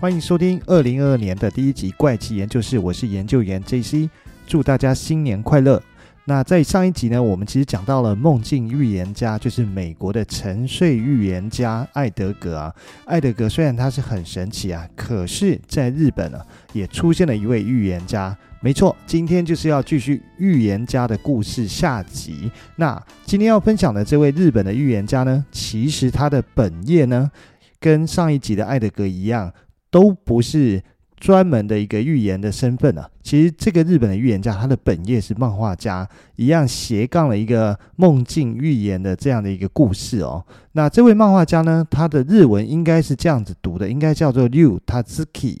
欢迎收听二零二二年的第一集怪奇研究室，我是研究员 JC，祝大家新年快乐。那在上一集呢，我们其实讲到了梦境预言家，就是美国的沉睡预言家艾德格啊。艾德格虽然他是很神奇啊，可是在日本呢，也出现了一位预言家。没错，今天就是要继续预言家的故事下集。那今天要分享的这位日本的预言家呢，其实他的本业呢，跟上一集的艾德格一样。都不是专门的一个预言的身份啊。其实这个日本的预言家，他的本业是漫画家，一样斜杠了一个梦境预言的这样的一个故事哦。那这位漫画家呢，他的日文应该是这样子读的，应该叫做六他兹基。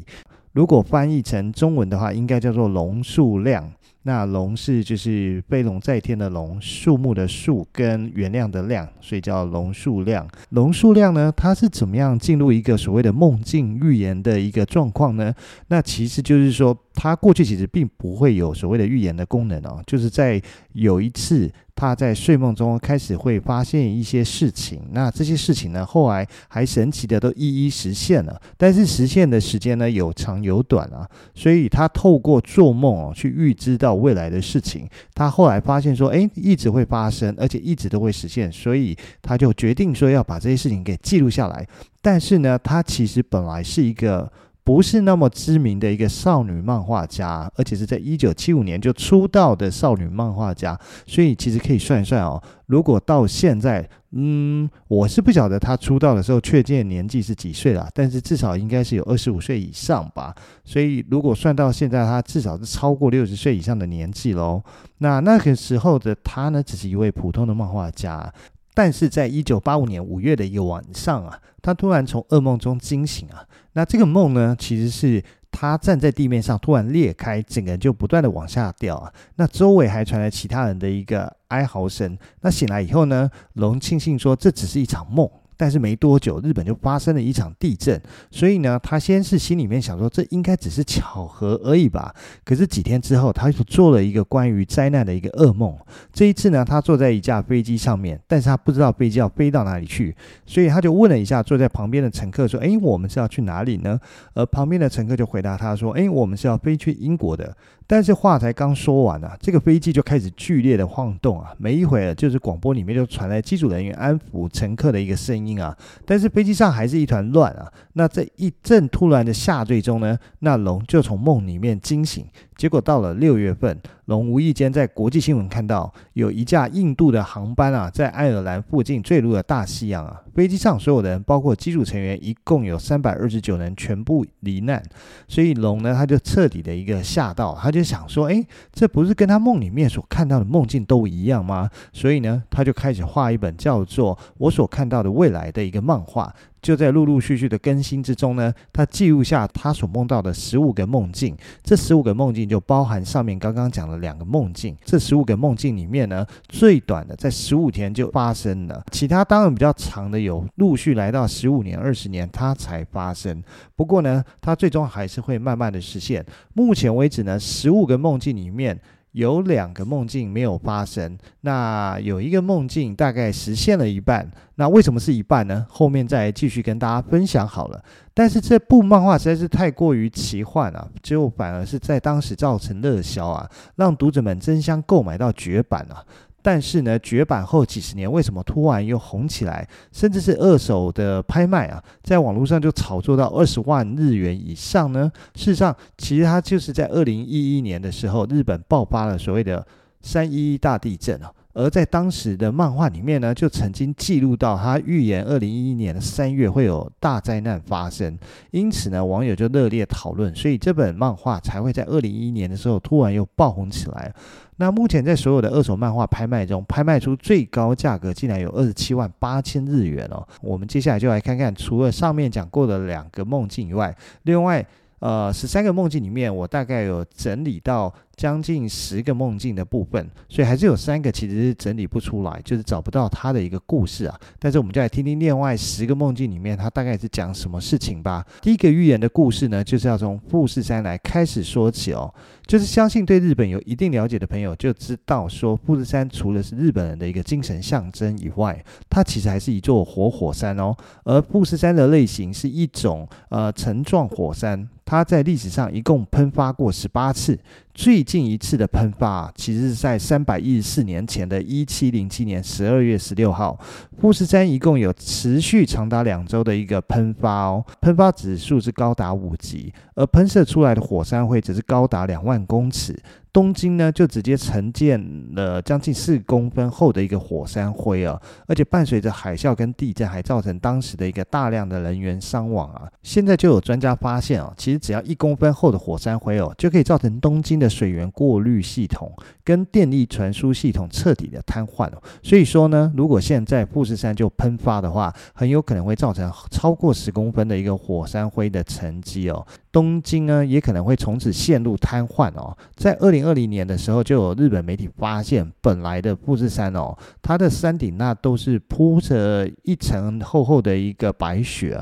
如果翻译成中文的话，应该叫做龙数量。那龙是就是飞龙在天的龙，树木的树跟原谅的谅，所以叫龙数量。龙数量呢，它是怎么样进入一个所谓的梦境预言的一个状况呢？那其实就是说，它过去其实并不会有所谓的预言的功能哦，就是在有一次。他在睡梦中开始会发现一些事情，那这些事情呢，后来还神奇的都一一实现了，但是实现的时间呢，有长有短啊，所以他透过做梦哦去预知到未来的事情，他后来发现说，诶，一直会发生，而且一直都会实现，所以他就决定说要把这些事情给记录下来。但是呢，他其实本来是一个。不是那么知名的一个少女漫画家，而且是在一九七五年就出道的少女漫画家，所以其实可以算一算哦。如果到现在，嗯，我是不晓得她出道的时候确切年纪是几岁了，但是至少应该是有二十五岁以上吧。所以如果算到现在，她至少是超过六十岁以上的年纪喽。那那个时候的她呢，只是一位普通的漫画家。但是在一九八五年五月的一个晚上啊，他突然从噩梦中惊醒啊。那这个梦呢，其实是他站在地面上突然裂开，整个人就不断的往下掉啊。那周围还传来其他人的一个哀嚎声。那醒来以后呢，龙庆幸说这只是一场梦。但是没多久，日本就发生了一场地震，所以呢，他先是心里面想说，这应该只是巧合而已吧。可是几天之后，他就做了一个关于灾难的一个噩梦。这一次呢，他坐在一架飞机上面，但是他不知道飞机要飞到哪里去，所以他就问了一下坐在旁边的乘客说：“诶，我们是要去哪里呢？”而旁边的乘客就回答他说：“诶，我们是要飞去英国的。”但是话才刚说完啊，这个飞机就开始剧烈的晃动啊，没一会儿就是广播里面就传来机组人员安抚乘客的一个声音啊，但是飞机上还是一团乱啊。那在一阵突然的下坠中呢，那龙就从梦里面惊醒。结果到了六月份，龙无意间在国际新闻看到有一架印度的航班啊，在爱尔兰附近坠入了大西洋啊。飞机上所有的人，包括机组成员，一共有三百二十九人全部罹难。所以龙呢，他就彻底的一个吓到，他就想说：诶，这不是跟他梦里面所看到的梦境都一样吗？所以呢，他就开始画一本叫做《我所看到的未来》的一个漫画。就在陆陆续续的更新之中呢，他记录下他所梦到的十五个梦境。这十五个梦境就包含上面刚刚讲的两个梦境。这十五个梦境里面呢，最短的在十五天就发生了，其他当然比较长的有陆续来到十五年、二十年它才发生。不过呢，它最终还是会慢慢的实现。目前为止呢，十五个梦境里面。有两个梦境没有发生，那有一个梦境大概实现了一半，那为什么是一半呢？后面再继续跟大家分享好了。但是这部漫画实在是太过于奇幻啊，就反而是在当时造成热销啊，让读者们争相购买到绝版啊。但是呢，绝版后几十年，为什么突然又红起来？甚至是二手的拍卖啊，在网络上就炒作到二十万日元以上呢？事实上，其实它就是在二零一一年的时候，日本爆发了所谓的三一一大地震啊。而在当时的漫画里面呢，就曾经记录到他预言二零一一年的三月会有大灾难发生，因此呢，网友就热烈讨论，所以这本漫画才会在二零一一年的时候突然又爆红起来。那目前在所有的二手漫画拍卖中，拍卖出最高价格竟然有二十七万八千日元哦。我们接下来就来看看，除了上面讲过的两个梦境以外，另外。呃，十三个梦境里面，我大概有整理到将近十个梦境的部分，所以还是有三个其实是整理不出来，就是找不到他的一个故事啊。但是我们就来听听另外十个梦境里面，他大概是讲什么事情吧。第一个预言的故事呢，就是要从富士山来开始说起哦。就是相信对日本有一定了解的朋友就知道，说富士山除了是日本人的一个精神象征以外，它其实还是一座活火山哦。而富士山的类型是一种呃层状火山，它在历史上一共喷发过十八次。最近一次的喷发，其实是在三百一十四年前的一七零七年十二月十六号，富士山一共有持续长达两周的一个喷发哦，喷发指数是高达五级，而喷射出来的火山灰则是高达两万公尺。东京呢，就直接呈现了将近四公分厚的一个火山灰啊，而且伴随着海啸跟地震，还造成当时的一个大量的人员伤亡啊。现在就有专家发现啊，其实只要一公分厚的火山灰哦，就可以造成东京的水源过滤系统跟电力传输系统彻底的瘫痪哦。所以说呢，如果现在富士山就喷发的话，很有可能会造成超过十公分的一个火山灰的沉积哦。东京呢，也可能会从此陷入瘫痪哦。在二零二零年的时候，就有日本媒体发现，本来的富士山哦，它的山顶那都是铺着一层厚厚的一个白雪。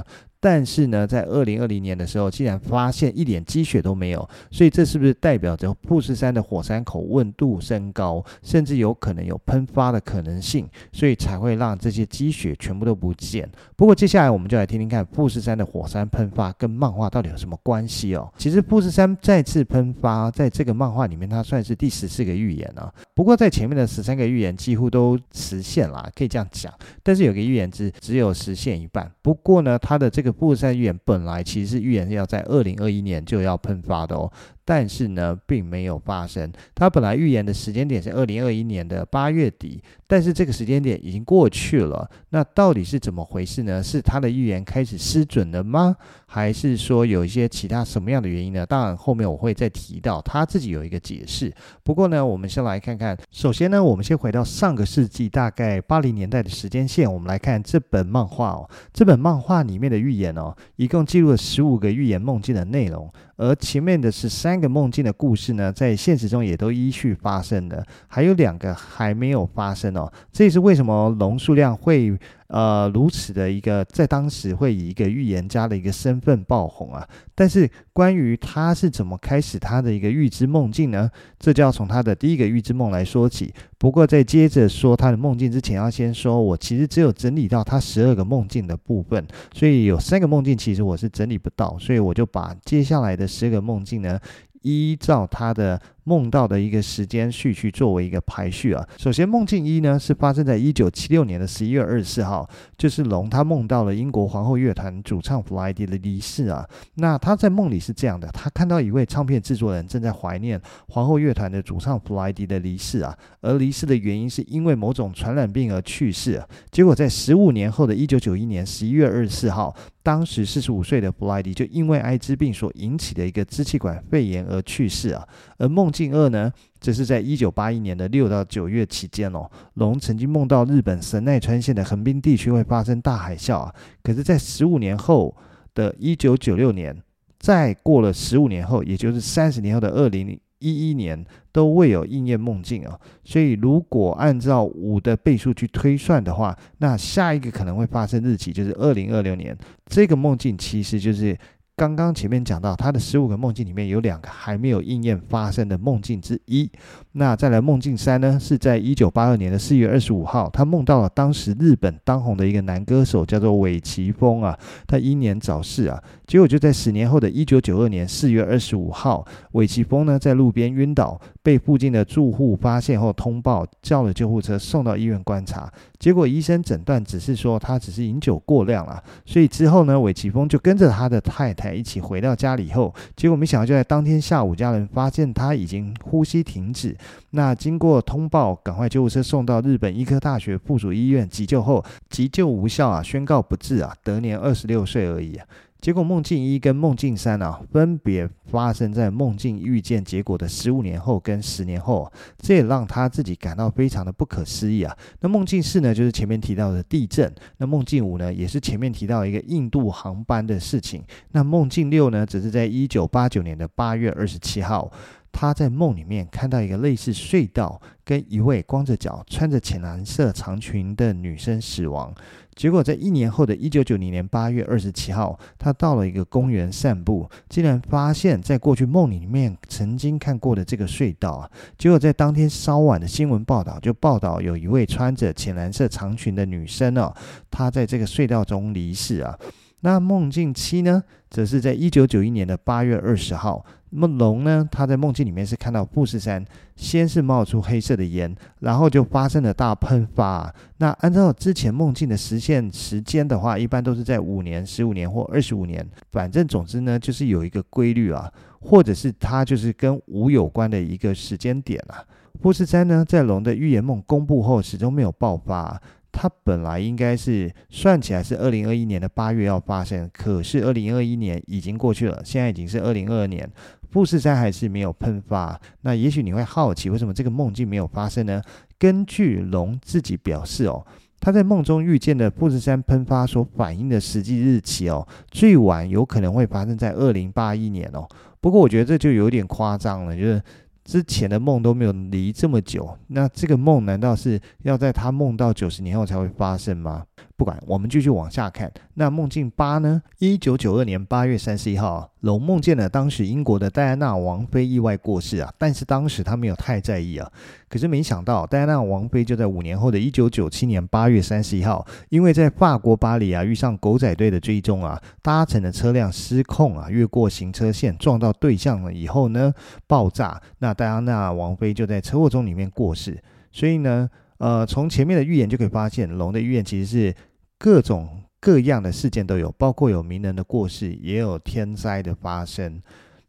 但是呢，在二零二零年的时候，竟然发现一点积雪都没有，所以这是不是代表着富士山的火山口温度升高，甚至有可能有喷发的可能性，所以才会让这些积雪全部都不见？不过接下来我们就来听听看富士山的火山喷发跟漫画到底有什么关系哦。其实富士山再次喷发，在这个漫画里面，它算是第十四个预言了。不过在前面的十三个预言几乎都实现了，可以这样讲。但是有个预言只只有实现一半。不过呢，它的这个。富士山预言本来其实是预言要在二零二一年就要喷发的哦。但是呢，并没有发生。他本来预言的时间点是二零二一年的八月底，但是这个时间点已经过去了。那到底是怎么回事呢？是他的预言开始失准了吗？还是说有一些其他什么样的原因呢？当然，后面我会再提到他自己有一个解释。不过呢，我们先来看看。首先呢，我们先回到上个世纪大概八零年代的时间线，我们来看这本漫画哦。这本漫画里面的预言哦，一共记录了十五个预言梦境的内容。而前面的是三三个梦境的故事呢，在现实中也都依序发生了，还有两个还没有发生哦。这也是为什么龙数量会呃如此的一个在当时会以一个预言家的一个身份爆红啊。但是关于他是怎么开始他的一个预知梦境呢？这就要从他的第一个预知梦来说起。不过在接着说他的梦境之前，要先说我其实只有整理到他十二个梦境的部分，所以有三个梦境其实我是整理不到，所以我就把接下来的。十个梦境呢，依照他的梦到的一个时间序去作为一个排序啊。首先，梦境一呢是发生在一九七六年的十一月二十四号，就是龙他梦到了英国皇后乐团主唱弗莱迪的离世啊。那他在梦里是这样的，他看到一位唱片制作人正在怀念皇后乐团的主唱弗莱迪的离世啊，而离世的原因是因为某种传染病而去世啊。结果在十五年后的一九九一年十一月二十四号，当时四十五岁的弗莱迪就因为艾滋病所引起的一个支气管肺炎而去世啊。而梦近二呢，则是在一九八一年的六到九月期间哦，龙曾经梦到日本神奈川县的横滨地区会发生大海啸啊。可是，在十五年后的一九九六年，再过了十五年后，也就是三十年后的二零一一年，都未有应验梦境啊。所以，如果按照五的倍数去推算的话，那下一个可能会发生日期就是二零二六年。这个梦境其实就是。刚刚前面讲到，他的十五个梦境里面有两个还没有应验发生的梦境之一。那再来梦境三呢，是在一九八二年的四月二十五号，他梦到了当时日本当红的一个男歌手，叫做尾崎丰啊，他英年早逝啊。结果就在十年后的一九九二年四月二十五号，尾崎丰呢在路边晕倒，被附近的住户发现后通报，叫了救护车送到医院观察。结果医生诊断只是说他只是饮酒过量了，所以之后呢，尾崎峰就跟着他的太太一起回到家里后，结果没想到就在当天下午，家人发现他已经呼吸停止。那经过通报，赶快救护车送到日本医科大学附属医院急救后，急救无效啊，宣告不治啊，得年二十六岁而已啊。结果梦境一跟梦境三呢，分别发生在梦境预见结果的十五年后跟十年后，这也让他自己感到非常的不可思议啊。那梦境四呢，就是前面提到的地震；那梦境五呢，也是前面提到一个印度航班的事情；那梦境六呢，只是在一九八九年的八月二十七号。他在梦里面看到一个类似隧道，跟一位光着脚、穿着浅蓝色长裙的女生死亡。结果在一年后的一九九零年八月二十七号，他到了一个公园散步，竟然发现在过去梦里面曾经看过的这个隧道。结果在当天稍晚的新闻报道就报道有一位穿着浅蓝色长裙的女生啊，她在这个隧道中离世啊。那梦境七呢，则是在一九九一年的八月二十号。那么龙呢，他在梦境里面是看到富士山先是冒出黑色的烟，然后就发生了大喷发。那按照之前梦境的实现时间的话，一般都是在五年、十五年或二十五年。反正总之呢，就是有一个规律啊，或者是它就是跟五有关的一个时间点啊。富士山呢，在龙的预言梦公布后，始终没有爆发。它本来应该是算起来是二零二一年的八月要发生，可是二零二一年已经过去了，现在已经是二零二二年，富士山还是没有喷发。那也许你会好奇，为什么这个梦境没有发生呢？根据龙自己表示哦，他在梦中遇见的富士山喷发所反映的实际日期哦，最晚有可能会发生在二零八一年哦。不过我觉得这就有点夸张了，就是。之前的梦都没有离这么久，那这个梦难道是要在他梦到九十年后才会发生吗？不管，我们继续往下看。那梦境八呢？一九九二年八月三十一号，龙梦见了当时英国的戴安娜王妃意外过世啊，但是当时他没有太在意啊。可是没想到，戴安娜王妃就在五年后的一九九七年八月三十一号，因为在法国巴黎啊遇上狗仔队的追踪啊，搭乘的车辆失控啊，越过行车线撞到对象了以后呢，爆炸。那戴安娜王妃就在车祸中里面过世。所以呢，呃，从前面的预言就可以发现，龙的预言其实是各种各样的事件都有，包括有名人的过世，也有天灾的发生。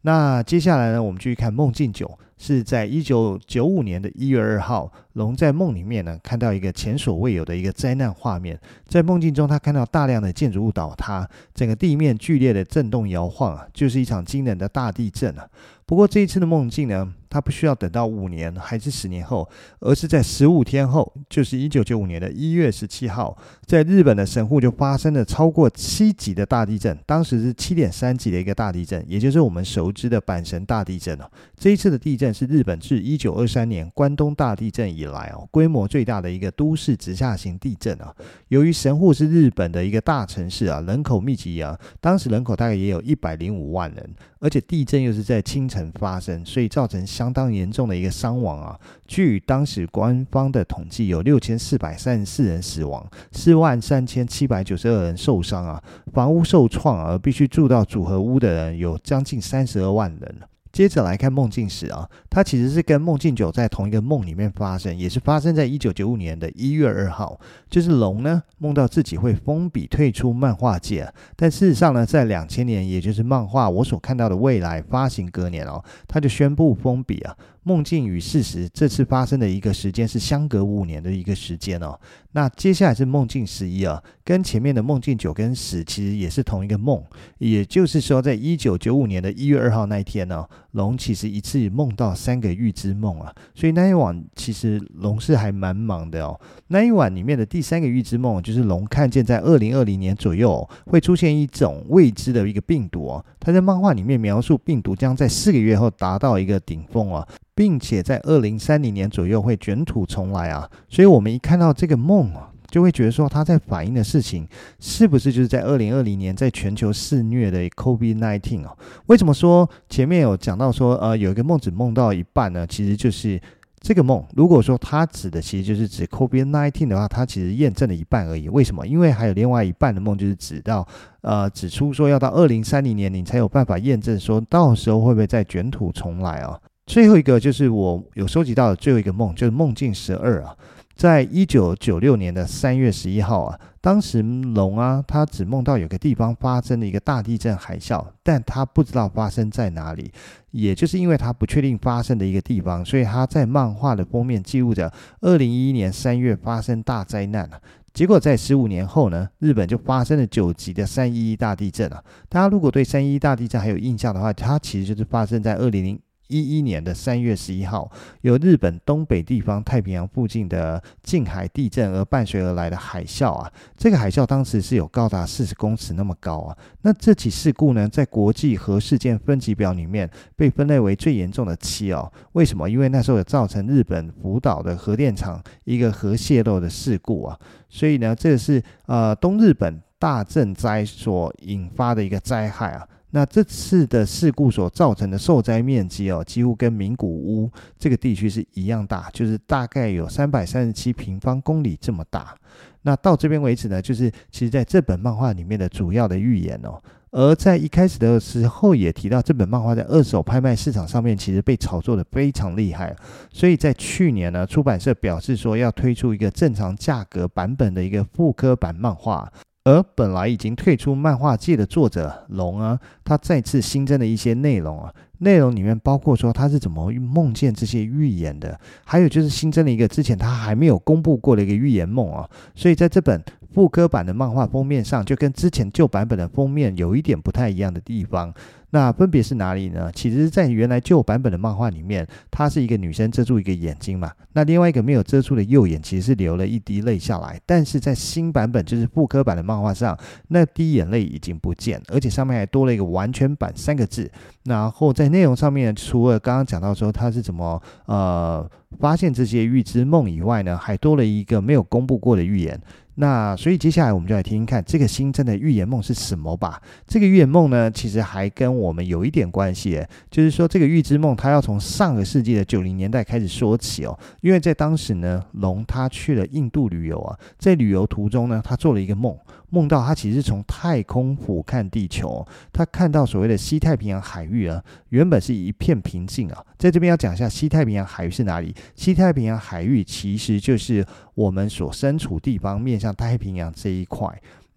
那接下来呢，我们继续看梦境九，是在一九九五年的一月二号，龙在梦里面呢看到一个前所未有的一个灾难画面，在梦境中他看到大量的建筑物倒塌，整个地面剧烈的震动摇晃啊，就是一场惊人的大地震啊。不过这一次的梦境呢，它不需要等到五年还是十年后，而是在十五天后，就是一九九五年的一月十七号，在日本的神户就发生了超过七级的大地震，当时是七点三级的一个大地震，也就是我们熟知的阪神大地震哦。这一次的地震是日本自一九二三年关东大地震以来哦，规模最大的一个都市直下型地震啊。由于神户是日本的一个大城市啊，人口密集啊，当时人口大概也有一百零五万人，而且地震又是在清晨。发生，所以造成相当严重的一个伤亡啊。据当时官方的统计，有六千四百三十四人死亡，四万三千七百九十二人受伤啊。房屋受创而必须住到组合屋的人有将近三十二万人。接着来看梦境史啊，它其实是跟梦境九在同一个梦里面发生，也是发生在一九九五年的一月二号。就是龙呢梦到自己会封笔退出漫画界，但事实上呢，在两千年，也就是漫画我所看到的未来发行隔年哦，他就宣布封笔啊。梦境与事实这次发生的一个时间是相隔五年的一个时间哦。那接下来是梦境十一啊，跟前面的梦境九跟十其实也是同一个梦，也就是说，在一九九五年的一月二号那一天呢，龙其实一次梦到三个预知梦啊，所以那一晚其实龙是还蛮忙的哦。那一晚里面的第三个预知梦就是龙看见在二零二零年左右会出现一种未知的一个病毒哦，他在漫画里面描述病毒将在四个月后达到一个顶峰啊。并且在二零三零年左右会卷土重来啊，所以我们一看到这个梦啊，就会觉得说他在反映的事情是不是就是在二零二零年在全球肆虐的 COVID-19 啊？为什么说前面有讲到说呃有一个梦只梦到一半呢？其实就是这个梦，如果说它指的其实就是指 COVID-19 的话，它其实验证了一半而已。为什么？因为还有另外一半的梦就是指到呃指出说要到二零三零年你才有办法验证说到时候会不会再卷土重来啊？最后一个就是我有收集到的最后一个梦，就是梦境十二啊，在一九九六年的三月十一号啊，当时龙啊，他只梦到有个地方发生了一个大地震海啸，但他不知道发生在哪里，也就是因为他不确定发生的一个地方，所以他在漫画的封面记录着二零一一年三月发生大灾难啊，结果在十五年后呢，日本就发生了九级的三一一大地震啊，大家如果对三一一大地震还有印象的话，它其实就是发生在二零零。一一年的三月十一号，由日本东北地方太平洋附近的近海地震而伴随而来的海啸啊，这个海啸当时是有高达四十公尺那么高啊。那这起事故呢，在国际核事件分级表里面被分类为最严重的七哦。为什么？因为那时候有造成日本福岛的核电厂一个核泄漏的事故啊。所以呢，这是呃东日本大震灾所引发的一个灾害啊。那这次的事故所造成的受灾面积哦，几乎跟名古屋这个地区是一样大，就是大概有三百三十七平方公里这么大。那到这边为止呢，就是其实在这本漫画里面的主要的预言哦。而在一开始的时候也提到，这本漫画在二手拍卖市场上面其实被炒作的非常厉害。所以在去年呢，出版社表示说要推出一个正常价格版本的一个复刻版漫画。而本来已经退出漫画界的作者龙啊，他再次新增了一些内容啊，内容里面包括说他是怎么梦见这些预言的，还有就是新增了一个之前他还没有公布过的一个预言梦啊，所以在这本复刻版的漫画封面上，就跟之前旧版本的封面有一点不太一样的地方。那分别是哪里呢？其实，在原来旧版本的漫画里面，它是一个女生遮住一个眼睛嘛。那另外一个没有遮住的右眼，其实是流了一滴泪下来。但是在新版本，就是复刻版的漫画上，那滴眼泪已经不见，而且上面还多了一个完全版三个字。然后在内容上面，除了刚刚讲到说他是怎么呃发现这些预知梦以外呢，还多了一个没有公布过的预言。那所以接下来我们就来听听看这个新增的预言梦是什么吧。这个预言梦呢，其实还跟我们有一点关系，就是说这个预知梦它要从上个世纪的九零年代开始说起哦。因为在当时呢，龙他去了印度旅游啊，在旅游途中呢，他做了一个梦。梦到他其实从太空俯瞰地球，他看到所谓的西太平洋海域啊，原本是一片平静啊。在这边要讲一下西太平洋海域是哪里？西太平洋海域其实就是我们所身处地方面向太平洋这一块。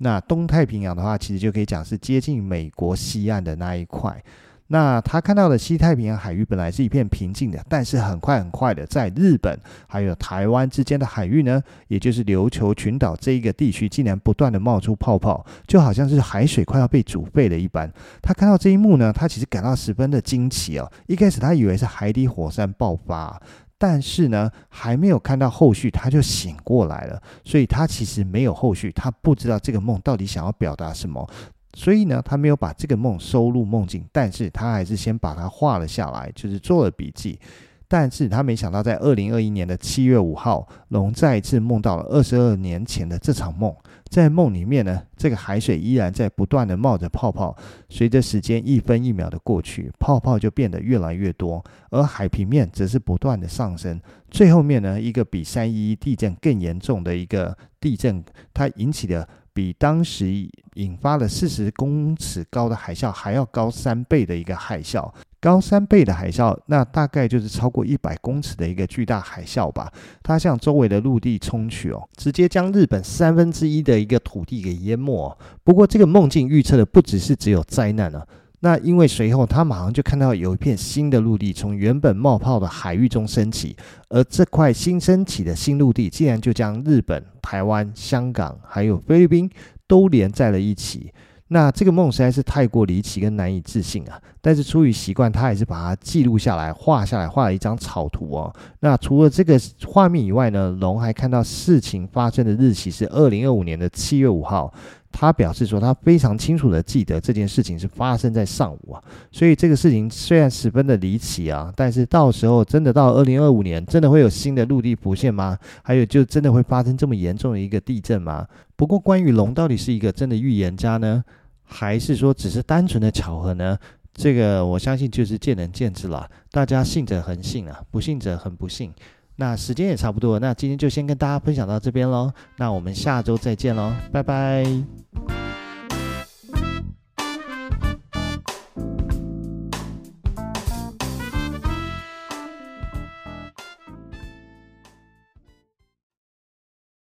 那东太平洋的话，其实就可以讲是接近美国西岸的那一块。那他看到的西太平洋海域本来是一片平静的，但是很快很快的，在日本还有台湾之间的海域呢，也就是琉球群岛这一个地区，竟然不断的冒出泡泡，就好像是海水快要被煮沸了一般。他看到这一幕呢，他其实感到十分的惊奇哦。一开始他以为是海底火山爆发，但是呢，还没有看到后续，他就醒过来了。所以他其实没有后续，他不知道这个梦到底想要表达什么。所以呢，他没有把这个梦收入梦境，但是他还是先把它画了下来，就是做了笔记。但是他没想到，在二零二一年的七月五号，龙再一次梦到了二十二年前的这场梦。在梦里面呢，这个海水依然在不断的冒着泡泡，随着时间一分一秒的过去，泡泡就变得越来越多，而海平面则是不断的上升。最后面呢，一个比三一一地震更严重的一个地震，它引起的。比当时引发了四十公尺高的海啸还要高三倍的一个海啸，高三倍的海啸，那大概就是超过一百公尺的一个巨大海啸吧。它向周围的陆地冲去哦，直接将日本三分之一的一个土地给淹没。不过，这个梦境预测的不只是只有灾难啊。那因为随后他马上就看到有一片新的陆地从原本冒泡的海域中升起，而这块新升起的新陆地竟然就将日本、台湾、香港还有菲律宾都连在了一起。那这个梦实在是太过离奇跟难以置信啊！但是出于习惯，他还是把它记录下来，画下来，画了一张草图哦。那除了这个画面以外呢，龙还看到事情发生的日期是二零二五年的七月五号。他表示说，他非常清楚的记得这件事情是发生在上午啊，所以这个事情虽然十分的离奇啊，但是到时候真的到二零二五年，真的会有新的陆地浮现吗？还有，就真的会发生这么严重的一个地震吗？不过，关于龙到底是一个真的预言家呢，还是说只是单纯的巧合呢？这个我相信就是见仁见智了，大家信者恒信啊，不信者很不信。那时间也差不多，那今天就先跟大家分享到这边喽。那我们下周再见喽，拜拜。